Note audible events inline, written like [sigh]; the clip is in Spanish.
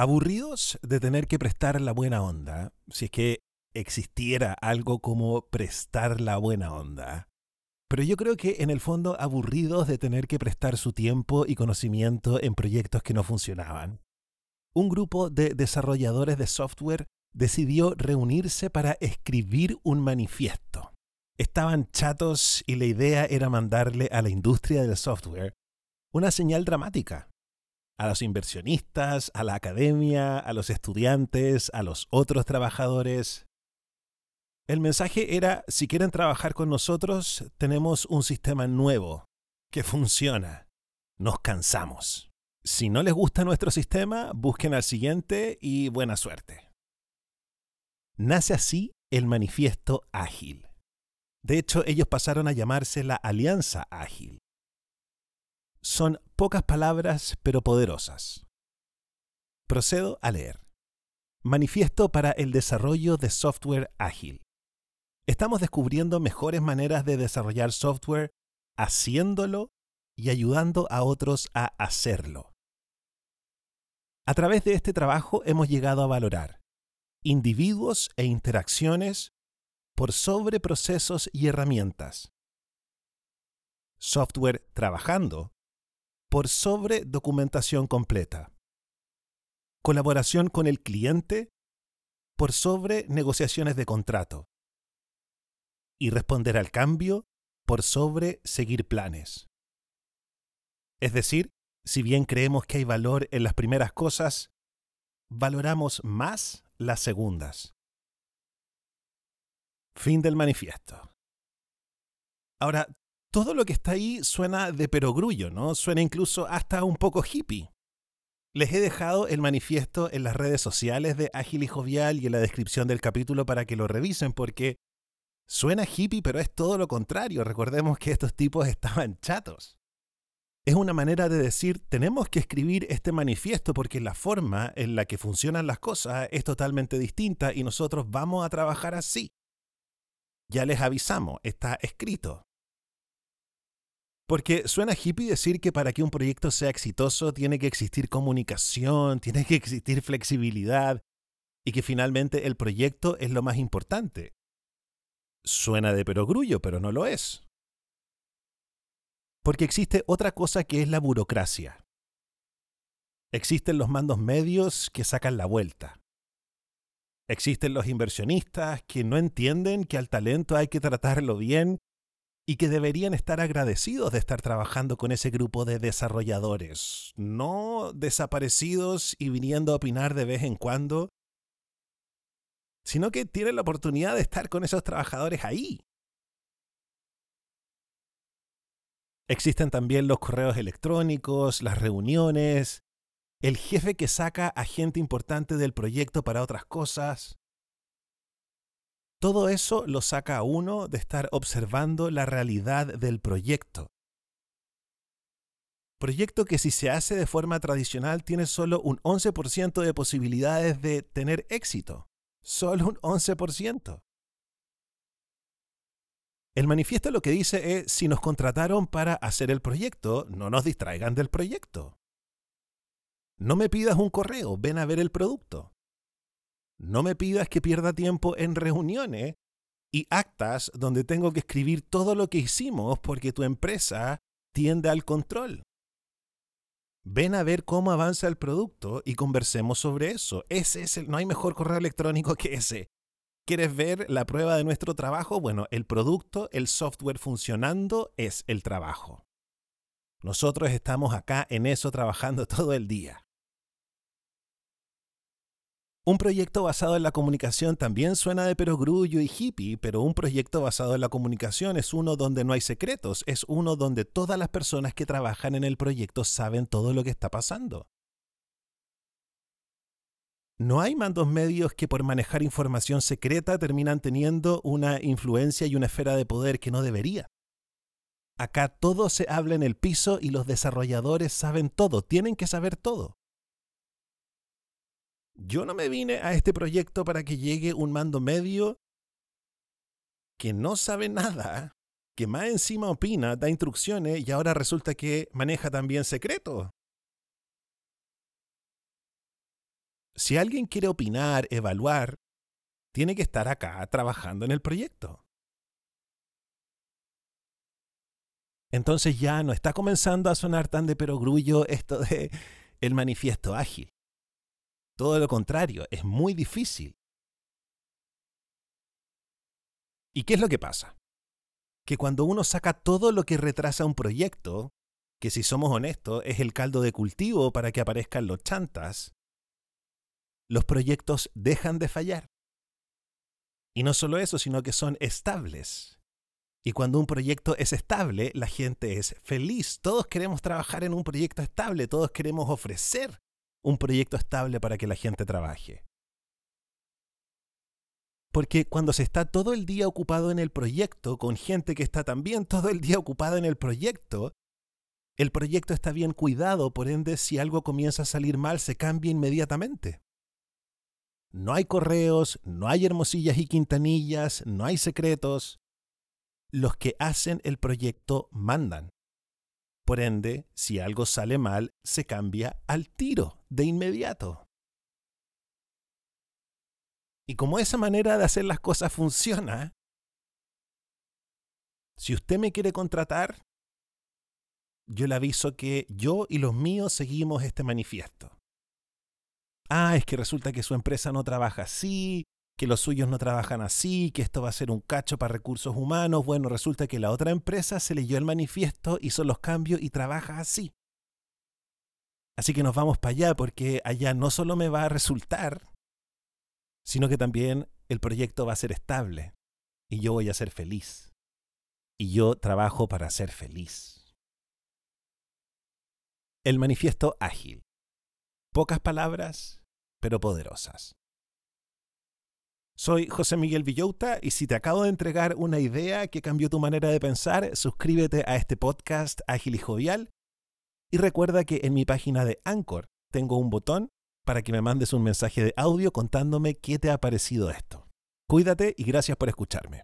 Aburridos de tener que prestar la buena onda, si es que existiera algo como prestar la buena onda. Pero yo creo que en el fondo aburridos de tener que prestar su tiempo y conocimiento en proyectos que no funcionaban. Un grupo de desarrolladores de software decidió reunirse para escribir un manifiesto. Estaban chatos y la idea era mandarle a la industria del software una señal dramática a los inversionistas, a la academia, a los estudiantes, a los otros trabajadores. El mensaje era, si quieren trabajar con nosotros, tenemos un sistema nuevo, que funciona. Nos cansamos. Si no les gusta nuestro sistema, busquen al siguiente y buena suerte. Nace así el manifiesto ágil. De hecho, ellos pasaron a llamarse la Alianza Ágil son pocas palabras pero poderosas. Procedo a leer. Manifiesto para el desarrollo de software ágil. Estamos descubriendo mejores maneras de desarrollar software haciéndolo y ayudando a otros a hacerlo. A través de este trabajo hemos llegado a valorar individuos e interacciones por sobre procesos y herramientas. Software trabajando por sobre documentación completa. Colaboración con el cliente por sobre negociaciones de contrato. Y responder al cambio por sobre seguir planes. Es decir, si bien creemos que hay valor en las primeras cosas, valoramos más las segundas. Fin del manifiesto. Ahora, todo lo que está ahí suena de perogrullo, ¿no? Suena incluso hasta un poco hippie. Les he dejado el manifiesto en las redes sociales de Ágil y Jovial y en la descripción del capítulo para que lo revisen porque suena hippie, pero es todo lo contrario. Recordemos que estos tipos estaban chatos. Es una manera de decir, tenemos que escribir este manifiesto porque la forma en la que funcionan las cosas es totalmente distinta y nosotros vamos a trabajar así. Ya les avisamos, está escrito. Porque suena hippie decir que para que un proyecto sea exitoso tiene que existir comunicación, [laughs] tiene que existir flexibilidad y que finalmente el proyecto es lo más importante. Suena de perogrullo, pero no lo es. Porque existe otra cosa que es la burocracia. Existen los mandos medios que sacan la vuelta. Existen los inversionistas que no entienden que al talento hay que tratarlo bien y que deberían estar agradecidos de estar trabajando con ese grupo de desarrolladores, no desaparecidos y viniendo a opinar de vez en cuando, sino que tienen la oportunidad de estar con esos trabajadores ahí. Existen también los correos electrónicos, las reuniones, el jefe que saca a gente importante del proyecto para otras cosas, todo eso lo saca a uno de estar observando la realidad del proyecto. Proyecto que si se hace de forma tradicional tiene solo un 11% de posibilidades de tener éxito. Solo un 11%. El manifiesto lo que dice es, si nos contrataron para hacer el proyecto, no nos distraigan del proyecto. No me pidas un correo, ven a ver el producto. No me pidas que pierda tiempo en reuniones y actas donde tengo que escribir todo lo que hicimos porque tu empresa tiende al control. Ven a ver cómo avanza el producto y conversemos sobre eso. Ese es el, no hay mejor correo electrónico que ese. ¿Quieres ver la prueba de nuestro trabajo? Bueno, el producto, el software funcionando es el trabajo. Nosotros estamos acá en eso trabajando [laughs] todo el día. Un proyecto basado en la comunicación también suena de perogrullo y hippie, pero un proyecto basado en la comunicación es uno donde no hay secretos, es uno donde todas las personas que trabajan en el proyecto saben todo lo que está pasando. No hay mandos medios que por manejar información secreta terminan teniendo una influencia y una esfera de poder que no debería. Acá todo se habla en el piso y los desarrolladores saben todo, tienen que saber todo. Yo no me vine a este proyecto para que llegue un mando medio que no sabe nada, que más encima opina, da instrucciones y ahora resulta que maneja también secretos. si alguien quiere opinar, evaluar, tiene que estar acá trabajando en el proyecto. Entonces ya no está comenzando a sonar tan de perogrullo esto de el manifiesto ágil. Todo lo contrario, es muy difícil. ¿Y qué es lo que pasa? Que cuando uno saca todo lo que retrasa un proyecto, que si somos honestos es el caldo de cultivo para que aparezcan los chantas, los proyectos dejan de fallar. Y no solo eso, sino que son estables. Y cuando un proyecto es estable, la gente es feliz. Todos queremos trabajar en un proyecto estable, todos queremos ofrecer un proyecto estable para que la gente trabaje. Porque cuando se está todo el día ocupado en el proyecto, con gente que está también todo el día ocupada en el proyecto, el proyecto está bien cuidado, por ende, si algo comienza a salir mal, se cambia inmediatamente. No hay correos, no hay hermosillas y quintanillas, no hay secretos. Los que hacen el proyecto mandan. Por ende, si algo sale mal, se cambia al tiro, de inmediato. Y como esa manera de hacer las cosas funciona, si usted me quiere contratar, yo le aviso que yo y los míos seguimos este manifiesto. Ah, es que resulta que su empresa no trabaja así, que los suyos no trabajan así, que esto va a ser un cacho para recursos humanos. Bueno, resulta que la otra empresa se leyó el manifiesto, hizo los cambios y trabaja así. Así que nos vamos para allá porque allá no solo me va a resultar, sino que también el proyecto va a ser estable y yo voy a ser feliz. Y yo trabajo para ser feliz. El manifiesto ágil. Pocas palabras, pero poderosas. Soy José Miguel Villouta y si te acabo de entregar una idea que cambió tu manera de pensar, suscríbete a este podcast ágil y jovial y recuerda que en mi página de Anchor tengo un botón para que me mandes un mensaje de audio contándome qué te ha parecido esto. Cuídate y gracias por escucharme.